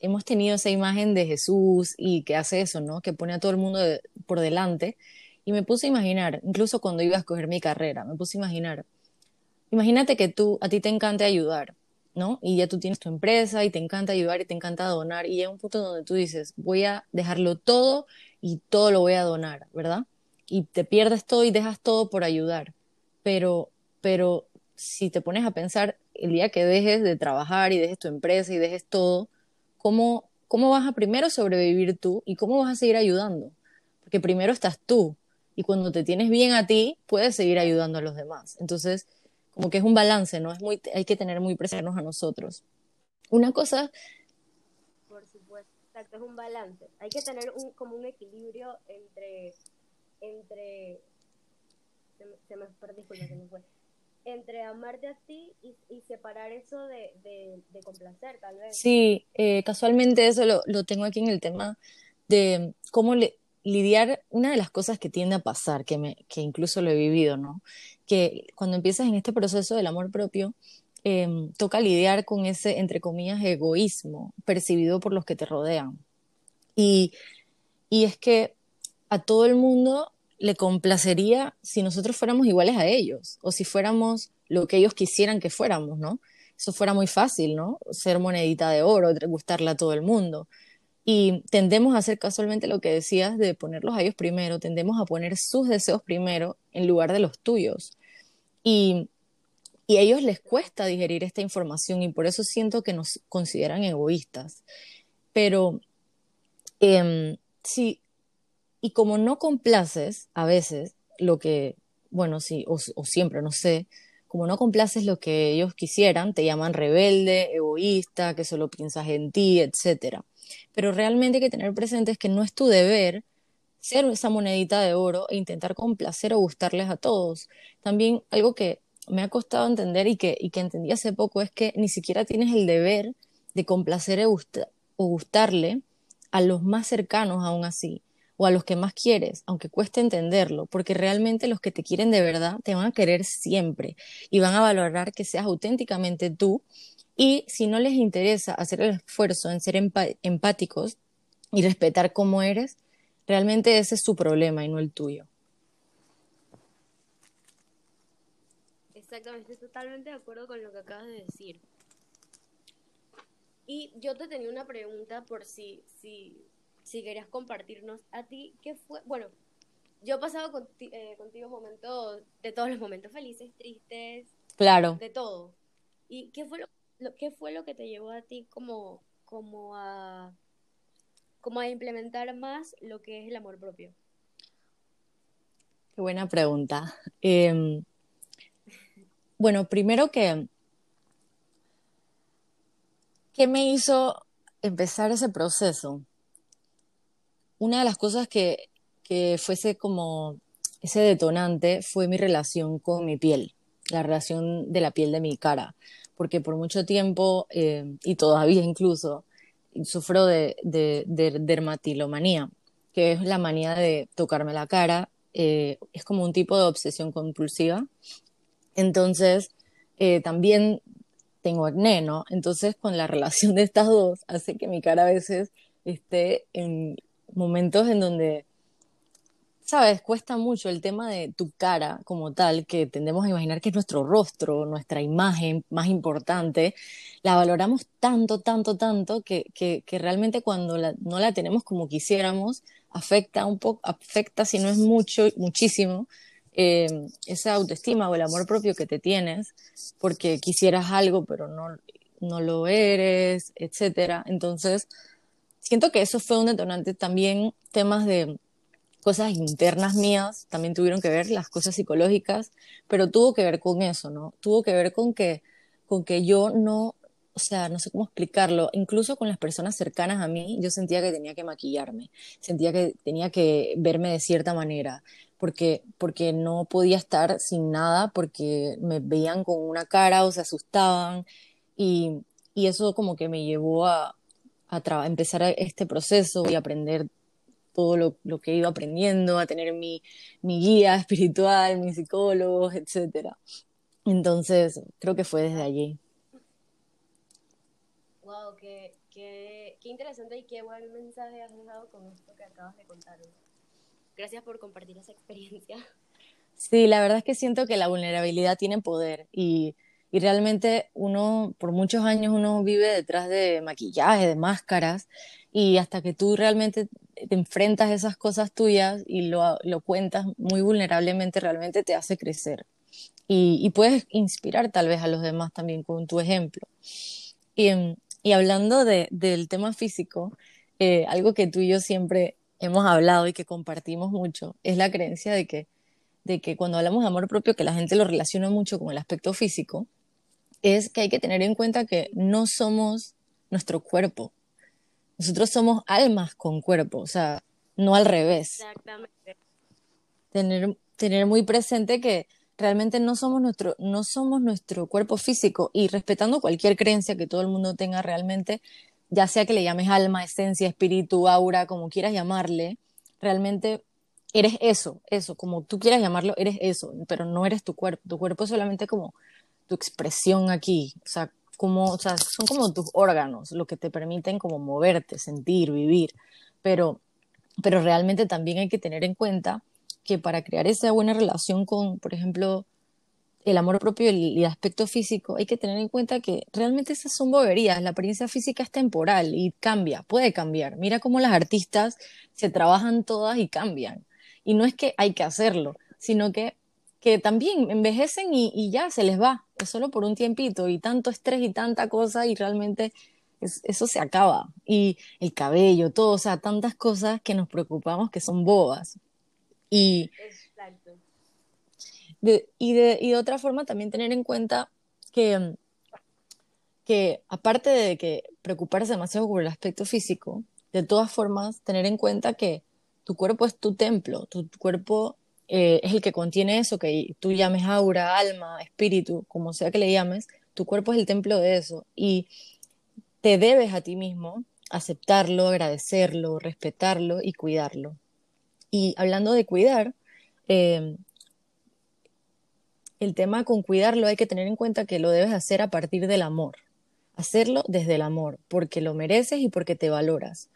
hemos tenido esa imagen de Jesús y que hace eso, ¿no? Que pone a todo el mundo por delante. Y me puse a imaginar, incluso cuando iba a escoger mi carrera, me puse a imaginar, imagínate que tú, a ti te encanta ayudar, ¿no? Y ya tú tienes tu empresa y te encanta ayudar y te encanta donar y llega un punto donde tú dices, voy a dejarlo todo y todo lo voy a donar, ¿verdad? Y te pierdes todo y dejas todo por ayudar. Pero, pero si te pones a pensar, el día que dejes de trabajar y dejes tu empresa y dejes todo, ¿cómo, cómo vas a primero sobrevivir tú y cómo vas a seguir ayudando? Porque primero estás tú y cuando te tienes bien a ti, puedes seguir ayudando a los demás. Entonces, como que es un balance, ¿no? Es muy, hay que tener muy presentes a nosotros. Una cosa... Por supuesto, exacto, es un balance. Hay que tener un, como un equilibrio entre entre, se me, se me perdí, disculpa, se me fue, entre amarte a ti y, y separar eso de, de, de, complacer, tal vez. Sí, eh, casualmente eso lo, lo, tengo aquí en el tema de cómo le, lidiar, una de las cosas que tiende a pasar, que, incluso lo he vivido, ¿no? Que cuando empiezas en este proceso del amor propio, eh, toca lidiar con ese, entre comillas, egoísmo percibido por los que te rodean. Y, y es que a todo el mundo le complacería si nosotros fuéramos iguales a ellos o si fuéramos lo que ellos quisieran que fuéramos, ¿no? Eso fuera muy fácil, ¿no? Ser monedita de oro, gustarle a todo el mundo. Y tendemos a hacer casualmente lo que decías de ponerlos a ellos primero, tendemos a poner sus deseos primero en lugar de los tuyos. Y, y a ellos les cuesta digerir esta información y por eso siento que nos consideran egoístas. Pero eh, sí, y como no complaces a veces lo que, bueno, sí, o siempre, no sé, como no complaces lo que ellos quisieran, te llaman rebelde, egoísta, que solo piensas en ti, etcétera pero realmente hay que tener presente que no es tu deber ser esa monedita de oro e intentar complacer o gustarles a todos. También algo que me ha costado entender y que, y que entendí hace poco es que ni siquiera tienes el deber de complacer o, o gustarle a los más cercanos aún así, o a los que más quieres, aunque cueste entenderlo, porque realmente los que te quieren de verdad te van a querer siempre y van a valorar que seas auténticamente tú y si no les interesa hacer el esfuerzo en ser empáticos y respetar cómo eres, realmente ese es su problema y no el tuyo. Exactamente, estoy totalmente de acuerdo con lo que acabas de decir. Y yo te tenía una pregunta por si, si, si querías compartirnos a ti, ¿qué fue? Bueno, yo he pasado eh, contigo momentos, de todos los momentos felices, tristes, claro. de todo. ¿Y qué fue lo ¿qué fue lo que te llevó a ti como, como, a, como a implementar más lo que es el amor propio? Qué buena pregunta. Eh, bueno, primero que, ¿qué me hizo empezar ese proceso? Una de las cosas que, que fuese como ese detonante fue mi relación con mi piel, la relación de la piel de mi cara porque por mucho tiempo, eh, y todavía incluso, sufro de, de, dermatilomanía, que es la manía de tocarme la cara, eh, es como un tipo de obsesión compulsiva. Entonces, eh, también tengo acné, ¿no? Entonces, con la relación de estas dos, hace que mi cara a veces esté en momentos en donde sabes, cuesta mucho el tema de tu cara como tal, que tendemos a imaginar que es nuestro rostro, nuestra imagen más importante, la valoramos tanto, tanto, tanto, que, que, realmente cuando no la tenemos como quisiéramos, afecta un poco, afecta si no es mucho, muchísimo, eh, esa autoestima o el amor propio que te tienes, porque quisieras algo, pero no, no lo eres, etcétera. Entonces, siento que eso fue un detonante también, temas de cosas internas mías también tuvieron que ver, las cosas psicológicas, pero tuvo que ver con eso, ¿no? Tuvo que ver con que, con que yo no, o sea, no sé cómo explicarlo, incluso con las personas cercanas a mí, yo sentía que tenía que maquillarme, sentía que tenía que verme de cierta manera, porque, porque no podía estar sin nada, porque me veían con una cara o se asustaban, y, y eso como que me llevó a, a empezar este proceso y aprender todo lo, lo, que he ido aprendiendo, a tener mi, mi guía espiritual, mis psicólogos, etc. Entonces, creo que fue desde allí. Wow, qué, qué, qué interesante y qué buen mensaje has dejado con esto que acabas de contar. Gracias por compartir esa experiencia. Sí, la verdad es que siento que la vulnerabilidad tiene poder y, y realmente uno, por muchos años, uno vive detrás de maquillaje, de máscaras, y hasta que tú realmente te enfrentas a esas cosas tuyas y lo, lo cuentas muy vulnerablemente, realmente te hace crecer. Y, y, puedes inspirar tal vez a los demás también con tu ejemplo. Y, y hablando de, del tema físico, eh, algo que tú y yo siempre hemos hablado y que compartimos mucho es la creencia de que, de que cuando hablamos de amor propio, que la gente lo relaciona mucho con el aspecto físico, es que hay que tener en cuenta que no somos nuestro cuerpo, nosotros somos almas con cuerpo, o sea, no al revés. Exactamente. tener, tener muy presente que realmente no somos nuestro, no somos nuestro cuerpo físico y respetando cualquier creencia que todo el mundo tenga realmente, ya sea que le llames alma, esencia, espíritu, aura, como quieras llamarle, realmente eres eso, eso, como tú quieras llamarlo, eres eso, pero no eres tu cuerpo. Tu cuerpo es solamente como tu expresión aquí, o sea, como, o sea, son como tus órganos, lo que te permiten como moverte, sentir, vivir, pero, pero realmente también hay que tener en cuenta que para crear esa buena relación con, por ejemplo, el amor propio y el aspecto físico, hay que tener en cuenta que realmente esas son boberías. La apariencia física es temporal y cambia, puede cambiar. Mira cómo las artistas se trabajan todas y cambian. Y no es que hay que hacerlo, sino que, que también envejecen y, y ya se les va. Es solo por un tiempito y tanto estrés y tanta cosa y realmente eso se acaba. Y el cabello, todo, o sea, tantas cosas que nos preocupamos que son bobas. Y, de, y, de, y de otra forma también tener en cuenta que, que aparte de que preocuparse demasiado por el aspecto físico, de todas formas tener en cuenta que tu cuerpo es tu templo, tu, cuerpo eh, es el que contiene eso que tú llames aura, alma, espíritu, como sea que le llames, tu cuerpo es el templo de eso y te debes a ti mismo aceptarlo, agradecerlo, respetarlo y cuidarlo. Y hablando de cuidar, eh, el tema con cuidarlo hay que tener en cuenta que lo debes hacer a partir del amor. Hacerlo desde el amor, porque lo mereces y porque te valoras.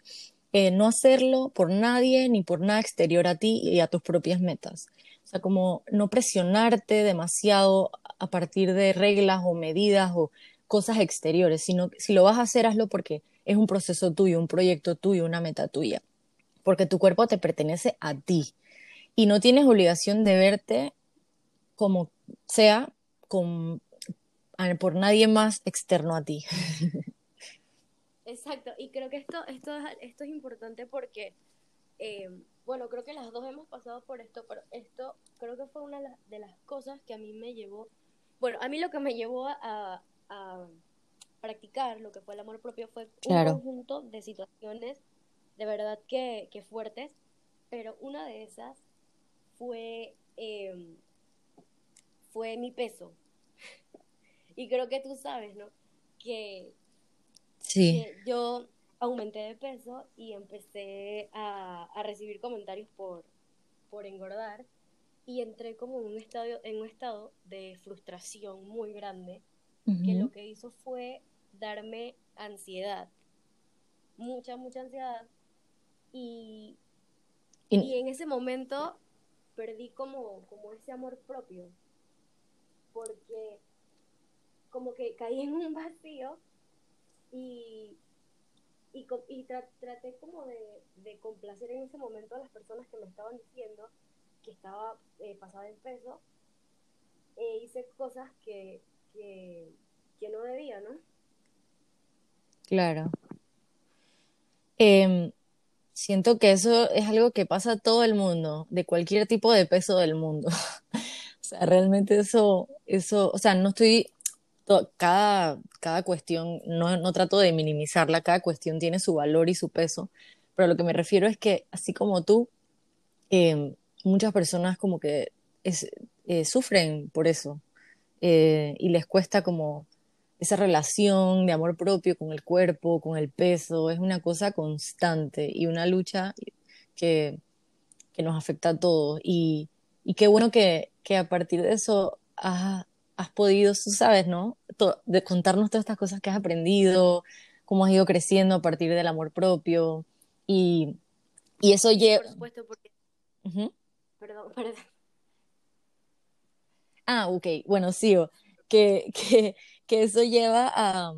Eh, no hacerlo por nadie ni por nada exterior a ti y a tus propias metas. O sea, como no presionarte demasiado a partir de reglas o medidas o cosas exteriores, sino si lo vas a hacer, hazlo porque es un proceso tuyo, un proyecto tuyo, una meta tuya. Porque tu cuerpo te pertenece a ti. Y no tienes obligación de verte como sea con, por nadie más externo a ti. Exacto, y creo que esto, esto, esto es importante porque, eh, bueno, creo que las dos hemos pasado por esto, pero esto creo que fue una de las cosas que a mí me llevó, bueno, a mí lo que me llevó a, practicar lo que fue el amor propio fue un conjunto de situaciones de verdad que, que fuertes, pero una de esas fue... Eh, fue mi peso. y creo que tú sabes, ¿no? Que, sí. yo aumenté de peso y empecé a, recibir comentarios por, por engordar y entré como en un estado, en un estado de frustración muy grande que lo que hizo fue darme ansiedad, mucha, mucha ansiedad y, y, en ese momento perdí como, como ese amor propio porque como que caí en un vacío y, y, traté como de, complacer en ese momento a las personas que me estaban diciendo que estaba eh, pasada en peso e hice cosas que, que, no debía, ¿no? Claro. Em, siento que eso es algo que pasa a todo el mundo, de cualquier tipo de peso del mundo. O sea, realmente eso, eso, o sea, no estoy, cada, cada cuestión, no, no trato de minimizarla, cada cuestión tiene su valor y su peso, pero lo que me refiero es que, así como tú, eh, muchas personas como que eh, sufren por eso eh, y les cuesta como esa relación de amor propio con el cuerpo, con el peso, es una cosa constante y una lucha que, que nos afecta a todos. Y, y qué bueno que, que a partir de eso has, podido, tú sabes, ¿no? de contarnos todas estas cosas que has aprendido, cómo has ido creciendo a partir del amor propio. Y, y eso lleva... Por supuesto, porque... Perdón, perdón. Ah, ok, bueno, sigo. Que, que, que eso lleva a,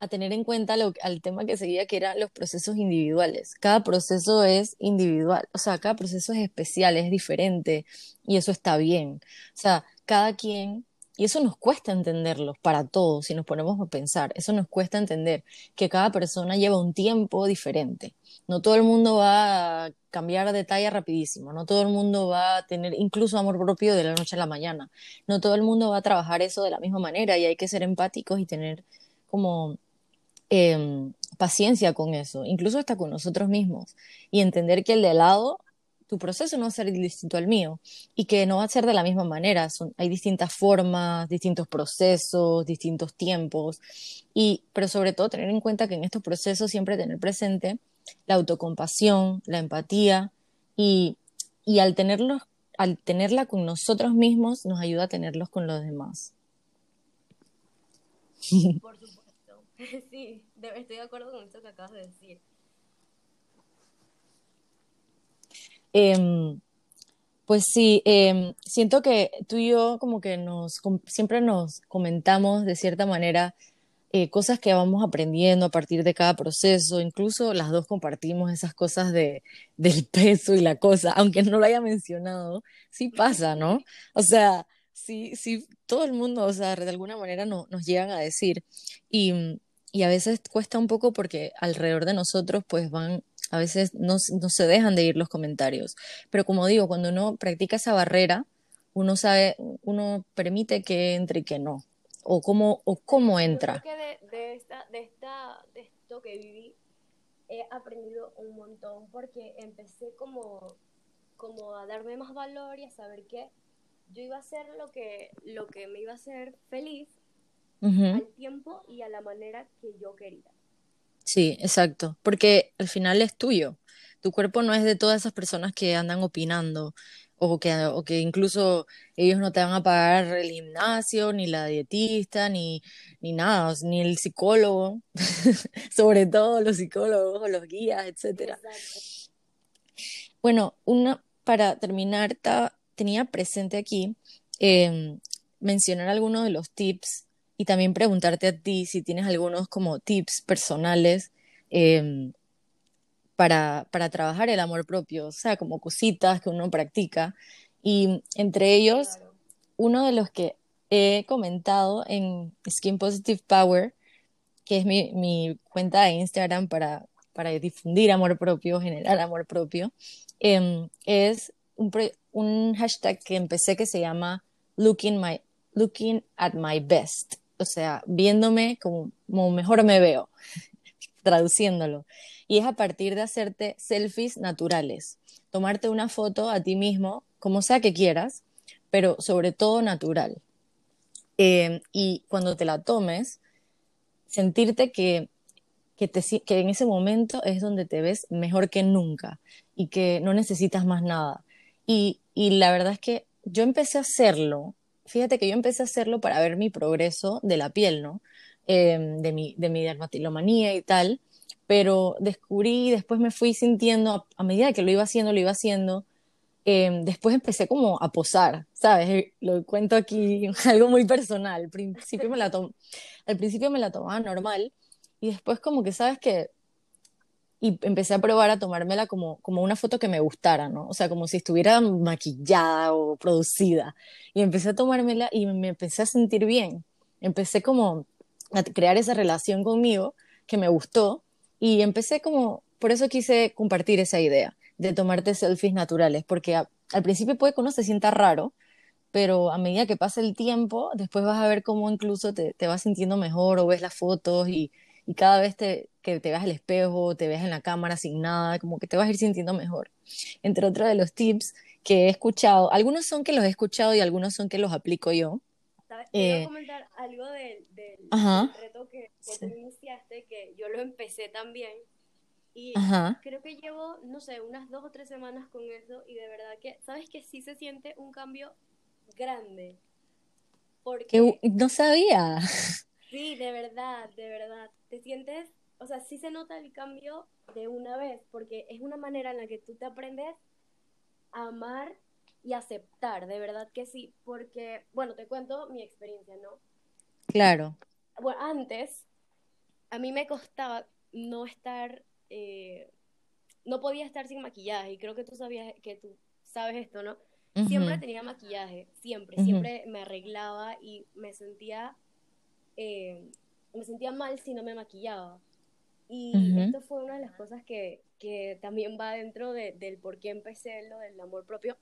a tener en cuenta lo, al tema que seguía, que eran los procesos individuales. Cada proceso es individual, o sea, cada proceso es especial, es diferente, y eso está bien. O sea, cada quien, y eso nos cuesta entenderlo para todos, si nos ponemos a pensar, eso nos cuesta entender que cada persona lleva un tiempo diferente. No todo el mundo va a cambiar de talla rapidísimo, no todo el mundo va a tener incluso amor propio de la noche a la mañana, no todo el mundo va a trabajar eso de la misma manera y hay que ser empáticos y tener como Em, paciencia con eso, incluso hasta con nosotros mismos, y entender que el de lado tu proceso no va a ser distinto al mío y que no va a ser de la misma manera. Son, hay distintas formas, distintos procesos, distintos tiempos, y, pero sobre todo tener en cuenta que en estos procesos siempre tener presente la autocompasión, la empatía y, y al, tenerlos, al tenerla con nosotros mismos nos ayuda a tenerlos con los demás. Por supuesto. Sí, estoy de acuerdo con esto que acabas de decir. Em, pues sí, em, siento que tú y yo como que nos siempre nos comentamos de cierta manera eh, cosas que vamos aprendiendo a partir de cada proceso, incluso las dos compartimos esas cosas de, del peso y la cosa, aunque no lo haya mencionado, sí pasa, ¿no? O sea, sí, sí, todo el mundo, o sea, de alguna manera no, nos llegan a decir y, y a veces cuesta un poco porque alrededor de nosotros pues van a veces no, se dejan de ir los comentarios. Pero como digo, cuando uno practica esa barrera, uno sabe, uno permite que entre y que no. O cómo, o cómo entra. creo que de, esta, de, esta, de esto que viví, he aprendido un montón porque empecé como, como a darme más valor y a saber que yo iba a hacer lo que, lo que me iba a hacer feliz al tiempo y a la manera que yo quería. Sí, exacto, porque al final es tuyo. Tu cuerpo no es de todas esas personas que andan opinando o que, o que incluso ellos no te van a pagar el gimnasio, ni la dietista, ni, ni nada, ni el psicólogo, sobre todo los psicólogos, los guías, etcétera. Bueno, una, para terminar, tenía presente aquí em, mencionar algunos de los tips y también preguntarte a ti si tienes algunos como tips personales em, para, para trabajar el amor propio, o sea, como cositas que uno practica. Y entre ellos, uno de los que he comentado en Skin Positive Power, que es mi, mi cuenta de Instagram para, para difundir amor propio, generar amor propio, em, es un, un hashtag que empecé que se llama Looking, my, looking at My Best o sea, viéndome como, mejor me veo, traduciéndolo. Y es a partir de hacerte selfies naturales, tomarte una foto a ti mismo, como sea que quieras, pero sobre todo natural. Em, y cuando te la tomes, sentirte que, que, te, que en ese momento es donde te ves mejor que nunca y que no necesitas más nada. Y, y la verdad es que yo empecé a hacerlo fíjate que yo empecé a hacerlo para ver mi progreso de la piel, ¿no? Em, de, mi, de mi dermatilomanía y tal, pero descubrí, después me fui sintiendo, a, medida que lo iba haciendo, lo iba haciendo, em, después empecé como a posar, ¿sabes? Eh, lo cuento aquí, algo muy personal. Al principio me la, al principio me la tomaba normal y después como que, ¿sabes que y empecé a probar a tomármela como, como una foto que me gustara, ¿no? O sea, como si estuviera maquillada o producida. Y empecé a tomármela y me empecé a sentir bien. Empecé como a crear esa relación conmigo que me gustó y empecé como, por eso quise compartir esa idea de tomarte selfies naturales, porque al principio puede que uno se sienta raro, pero a medida que pasa el tiempo, después vas a ver cómo incluso te, te vas sintiendo mejor o ves las fotos y, y cada vez te, que te veas al espejo, te veas en la cámara sin nada, como que te vas a ir sintiendo mejor. Entre otros de los tips que he escuchado, algunos son que los he escuchado y algunos son que los aplico yo. ¿Sabes? Eh, comentar algo del, reto que, tú iniciaste, que yo lo empecé también. Y creo que llevo, no sé, unas dos o tres semanas con eso y de verdad que, ¿sabes que sí se siente un cambio grande? Porque... No sabía. Sí, de verdad, de verdad. Te sientes, o sea, sí se nota el cambio de una vez, porque es una manera en la que tú te aprendes a amar y aceptar, de verdad que sí, porque, bueno, te cuento mi experiencia, ¿no? Claro. Bueno, antes, a mí me costaba no estar, eh, no podía estar sin maquillaje, y creo que tú sabías, que tú sabes esto, ¿no? Siempre tenía maquillaje, siempre, siempre me arreglaba y me sentía eh, me sentía mal si no me maquillaba. Y esto fue una de las cosas que, que también va dentro del por qué empecé lo del amor propio.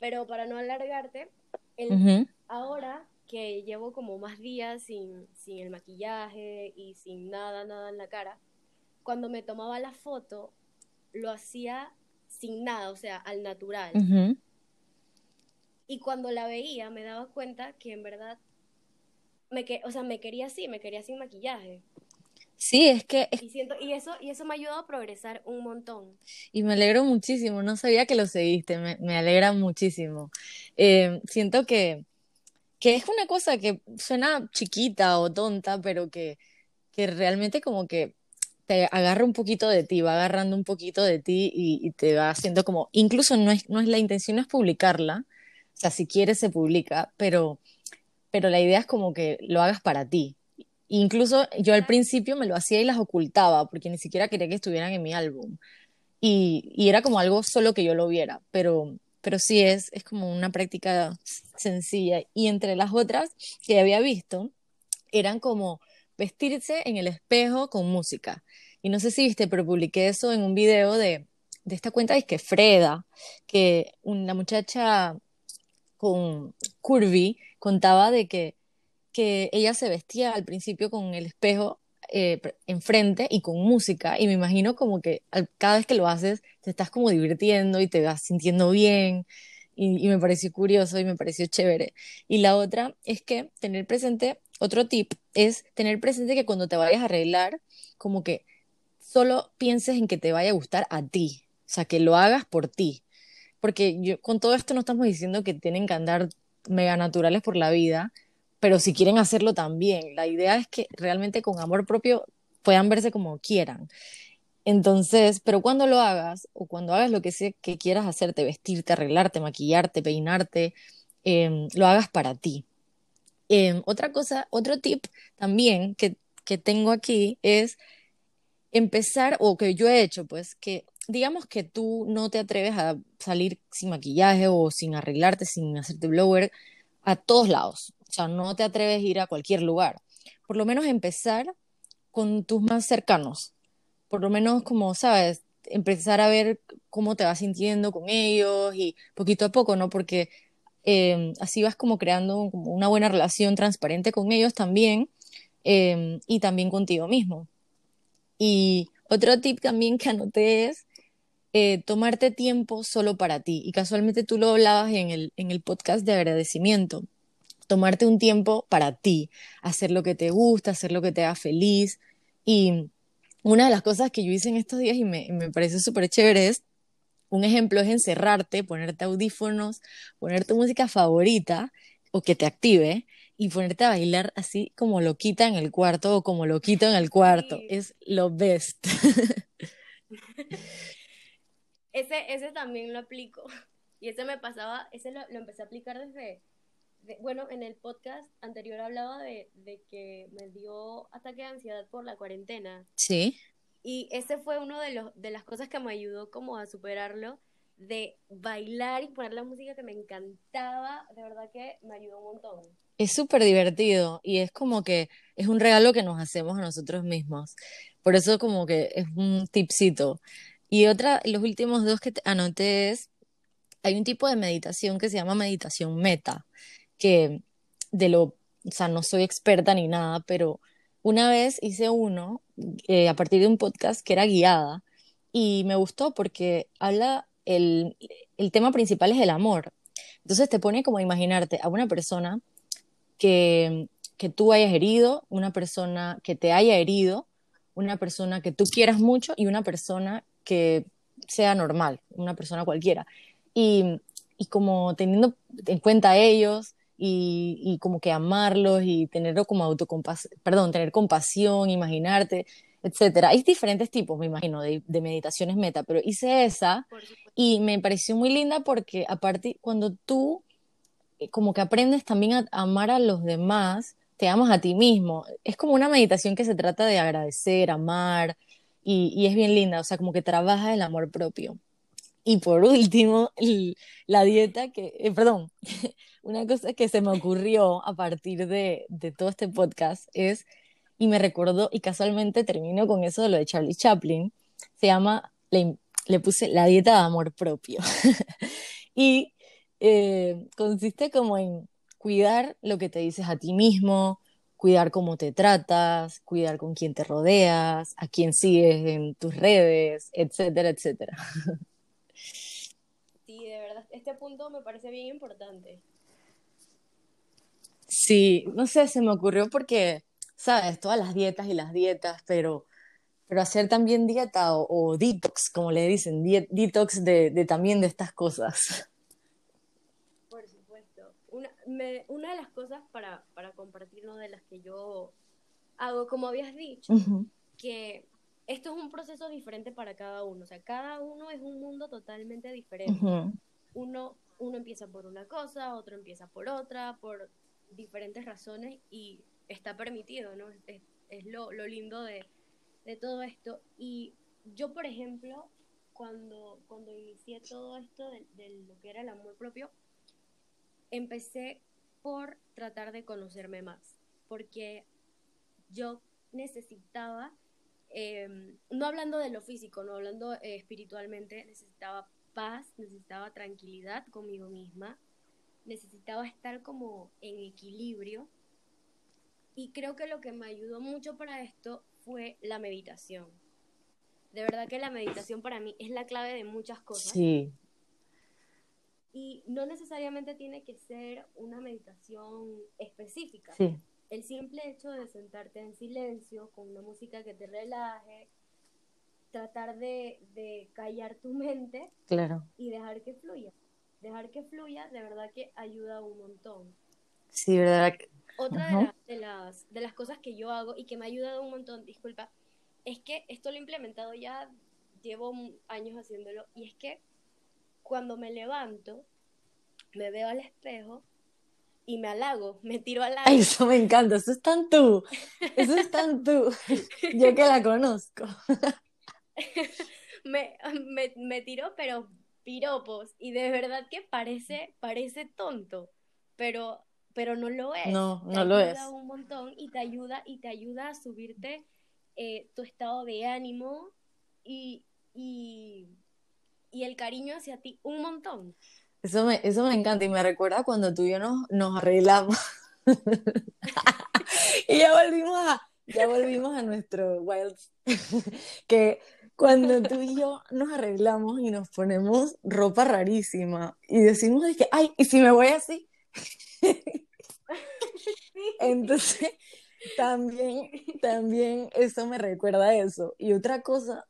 Pero para no alargarte, el, ahora que llevo como más días sin, sin el maquillaje y sin nada, nada en la cara, cuando me tomaba la foto, lo hacía sin nada, o sea, al natural. Ujú. Y cuando la veía me daba cuenta que en verdad me que, o sea, me quería así, me quería sin maquillaje. Sí, es que, es- Y siento, y eso, y eso me ha ayudado a progresar un montón. y me alegro muchísimo, no sabía que lo seguiste, me, me alegra muchísimo. Eh, siento que, que es una cosa que suena chiquita o tonta, pero que, que realmente como que te agarra un poquito de ti, va agarrando un poquito de ti y, y te va haciendo como, incluso no es, no es la intención no es publicarla, o sea, si quieres se publica, pero, pero la idea es como que lo hagas para ti. Incluso yo al principio me lo hacía y las ocultaba, porque ni siquiera quería que estuvieran en mi álbum. Y, y era como algo solo que yo lo viera, pero, pero sí es, es como una práctica sencilla. Y entre las otras que había visto, eran como vestirse en el espejo con música. Y no sé si viste, pero publiqué eso en un video de, de esta cuenta, es que Freda, que una muchacha con Curvy contaba de que, que ella se vestía al principio con el espejo eh, enfrente y con música, y me imagino como que al- cada vez que lo haces te estás como divirtiendo y te vas sintiendo bien, y, y me pareció curioso y me pareció chévere. Y la otra es que tener presente, otro tip es tener presente que cuando te vayas a arreglar, como que solo pienses en que te vaya a gustar a ti, o sea, que lo hagas por ti. Porque yo, con todo esto no estamos diciendo que tienen que andar mega naturales por la vida, pero si quieren hacerlo también. La idea es que realmente con amor propio puedan verse como quieran. Entonces, pero cuando lo hagas, o cuando hagas lo que sea que quieras hacerte, vestirte, arreglarte, maquillarte, peinarte, em, lo hagas para ti. Em, otra cosa, otro tip también que, que tengo aquí es empezar, o que yo he hecho, pues, que digamos que tú no te atreves a salir sin maquillaje o sin arreglarte, sin hacerte blower a todos lados. O sea, no te atreves a ir a cualquier lugar. Por lo menos empezar con tus más cercanos. Por lo menos, como sabes, empezar a ver cómo te vas sintiendo con ellos y poquito a poco, ¿no? Porque eh, así vas como creando como una buena relación transparente con ellos también eh, y también contigo mismo. Y otro tip también que anoté es eh, tomarte tiempo solo para ti. Y casualmente tú lo hablabas en el, en el podcast de agradecimiento. Tomarte un tiempo para ti, hacer lo que te gusta, hacer lo que te haga feliz. Y una de las cosas que yo hice en estos días y me, me parece súper chévere es, un ejemplo es encerrarte, ponerte audífonos, poner tu música favorita o que te active y ponerte a bailar así como loquita en el cuarto o como loquito en el cuarto. Sí. Es lo best. Ese, ese también lo aplico. Y ese me pasaba, ese lo, lo empecé a aplicar desde, de- bueno, en el podcast anterior hablaba de, de que me dio ataque de ansiedad por la cuarentena. Sí. Y ese fue uno de los, de las cosas que me ayudó como a superarlo, de bailar y poner la música que me encantaba, de verdad que me ayudó un montón. Es súper divertido y es como que es un regalo que nos hacemos a nosotros mismos. Por eso como que es un tipcito. Y otra, los últimos dos que te anoté es, hay un tipo de meditación que se llama meditación meta, que de lo, o sea, no soy experta ni nada, pero una vez hice uno eh, a partir de un podcast que era guiada y me gustó porque habla, el, el tema principal es el amor. Entonces te pone como a imaginarte a una persona que, que tú hayas herido, una persona que te haya herido, una persona que tú quieras mucho y una persona que sea normal, una persona cualquiera. Y, y como teniendo en cuenta a ellos y, y como que amarlos y tenerlo como autocompasión, perdón, tener compasión, imaginarte, etcétera. Hay diferentes tipos, me imagino, de, de meditaciones meta, pero hice esa y me pareció muy linda porque aparte, cuando tú eh, como que aprendes también a amar a los demás, te amas a ti mismo. Es como una meditación que se trata de agradecer, amar, y, es bien linda, o sea, como que trabaja el amor propio. Y por último, la dieta que, eh, perdón, una cosa que se me ocurrió a partir de, todo este podcast es, y me recordó, y casualmente termino con eso de lo de Charlie Chaplin, se llama, le, le puse la dieta de amor propio. Y eh, consiste como en cuidar lo que te dices a ti mismo, cuidar cómo te tratas, cuidar con quién te rodeas, a quién sigues en tus redes, etcétera, etcétera. Sí, de verdad, este punto me parece bien importante. Sí, no sé, se me ocurrió porque, sabes, todas las dietas y las dietas, pero, pero hacer también dieta o, o detox, como le dicen, detox de, de también de estas cosas. Me- una de las cosas para, para compartir, ¿no? de las que yo hago, como habías dicho, que esto es un proceso diferente para cada uno. O sea, cada uno es un mundo totalmente diferente. Uno, uno empieza por una cosa, otro empieza por otra, por diferentes razones y está permitido, ¿no? Es, es lo, lo lindo de, de todo esto. Y yo, por ejemplo, cuando, cuando inicié todo esto de, de lo que era el amor propio, empecé por tratar de conocerme más, porque yo necesitaba, eh, no hablando de lo físico, no hablando eh, espiritualmente, necesitaba paz, necesitaba tranquilidad conmigo misma, necesitaba estar como en equilibrio. Y creo que lo que me ayudó mucho para esto fue la meditación. De verdad que la meditación para mí es la clave de muchas cosas. Sí, Y no necesariamente tiene que ser una meditación específica. sí, El simple hecho de sentarte en silencio con una música que te relaje, tratar de, de callar tu mente claro. y dejar que fluya. Dejar que fluya de verdad que ayuda un montón. Sí, ¿verdad? Otra de, las, de las cosas que yo hago y que me ha ayudado un montón, disculpa, es que esto lo he implementado ya, llevo años haciéndolo, y es que cuando me levanto, me veo al espejo y me halago, me tiro al Ay, aire. eso me encanta, eso es tan tú, eso es tan tú, yo que la conozco. me, me, me tiro, pero piropos, y de verdad que parece, parece tonto, pero, pero no lo es. No, Te no lo ayuda es. un montón y te ayuda, y te ayuda a subirte eh, tu estado de ánimo y, y, y el cariño hacia ti un montón. Eso me, eso me encanta y me recuerda cuando tú y yo nos, nos arreglamos y ya volvimos a, ya volvimos a nuestro wild, que cuando tú y yo nos arreglamos y nos ponemos ropa rarísima y decimos de que, ay, ¿y si me voy así? Entonces, también, también eso me recuerda a eso. Y otra cosa,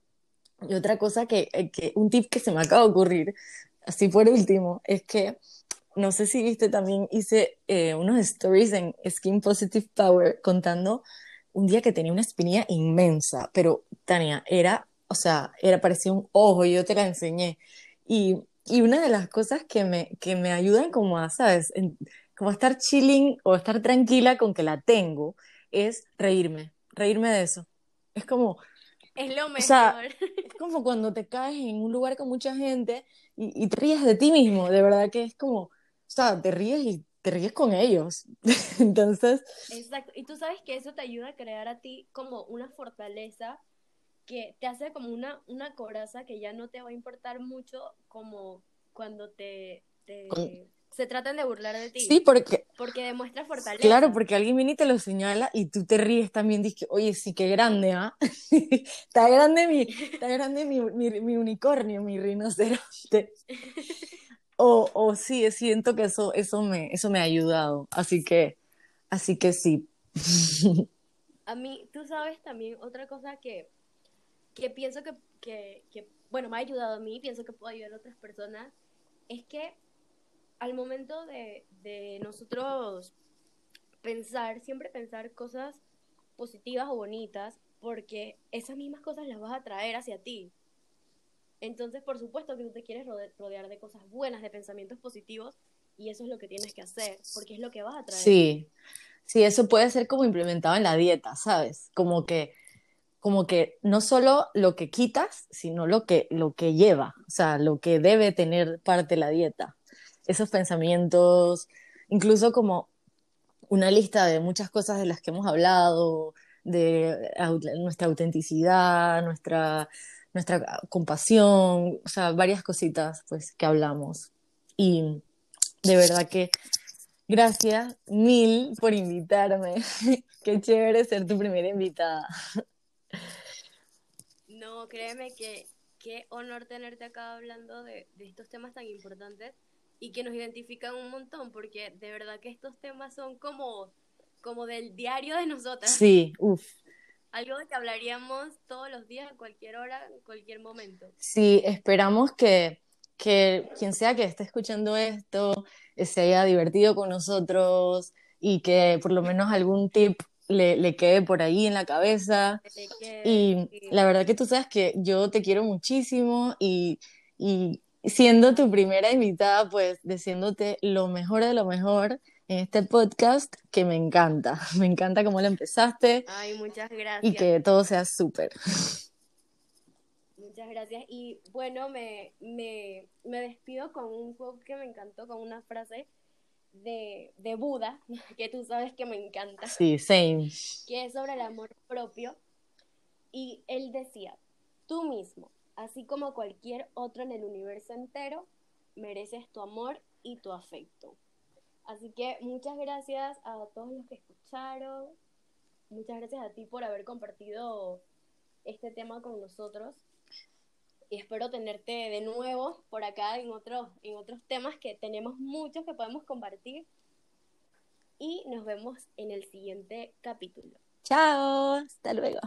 y otra cosa que, eh, que, un tip que se me acaba de ocurrir, así por último, es que, no sé si viste, también hice eh, unos stories en Skin Positive Power contando un día que tenía una espinilla inmensa, pero Tania, era, o sea, era, parecía un ojo, y yo te la enseñé. Y, y una de las cosas que me, que me ayudan como a, ¿sabes? En- como a estar chilling o estar tranquila con que la tengo, es reírme, reírme de eso. Es como, Es lo mejor. o sea, es como cuando te caes en un lugar con mucha gente y, y te ríes de ti mismo, de verdad que es como, o sea, te ríes y te ríes con ellos. Entonces, Exacto. Y tú sabes que eso te ayuda a crear a ti como una fortaleza que te hace como una, una coraza que ya no te va a importar mucho como cuando te, te- Con- se tratan de burlar de ti. sí, porque, Porque demuestra fortaleza. claro, porque alguien viene y te lo señala y tú te ríes también, dices, oye, sí, qué grande, ¿ah? Está grande mi, está grande mi, mi, mi unicornio, mi rinoceronte. O, o sí, siento que eso, eso me, eso me ha ayudado, así que, así que sí. A mí, tú sabes también otra cosa que, que pienso que, que, que, bueno, me ha ayudado a mí, pienso que puede ayudar a otras personas, es que al momento de, nosotros pensar, siempre pensar cosas positivas o bonitas, porque esas mismas cosas las vas a traer hacia ti. Entonces, por supuesto que tú te quieres rode- rodear de cosas buenas, de pensamientos positivos, y eso es lo que tienes que hacer, porque es lo que vas a traer. Sí, sí, eso puede ser como implementado en la dieta, ¿sabes? Como que, como que no solo lo que quitas, sino lo que, lo que lleva, o sea, lo que debe tener parte de la dieta. Esos pensamientos, incluso como una lista de muchas cosas de las que hemos hablado, de nuestra autenticidad, nuestra, nuestra compasión, o sea, varias cositas pues que hablamos. Y de verdad que gracias mil por invitarme. Qué chévere ser tu primera invitada. No, créeme que, qué honor tenerte acá hablando de, de estos temas tan importantes y que nos identifican un montón, porque de verdad que estos temas son como, como del diario de nosotras. Sí, uff. Algo de que hablaríamos todos los días, a cualquier hora, en cualquier momento. Sí, esperamos que, que quien sea que esté escuchando esto eh, se haya divertido con nosotros y que por lo menos algún tip le, le quede por ahí en la cabeza. Quede, Y sí. la verdad que tú sabes que yo te quiero muchísimo y, y siendo tu primera invitada, pues deseándote lo mejor de lo mejor en este podcast que me encanta. Me encanta cómo lo empezaste Ay, muchas gracias. y que todo sea súper. Muchas gracias. Y bueno, me, me, me despido con un quote que me encantó, con una frase de, de Buda, que tú sabes que me encanta, Sí, same. que es sobre el amor propio. Y él decía, tú mismo, así como cualquier otro en el universo entero, mereces tu amor y tu afecto. Así que muchas gracias a todos los que escucharon. Muchas gracias a ti por haber compartido este tema con nosotros. Y espero tenerte de nuevo por acá en otros, en otros temas que tenemos muchos que podemos compartir. Y nos vemos en el siguiente capítulo. Chao, hasta luego.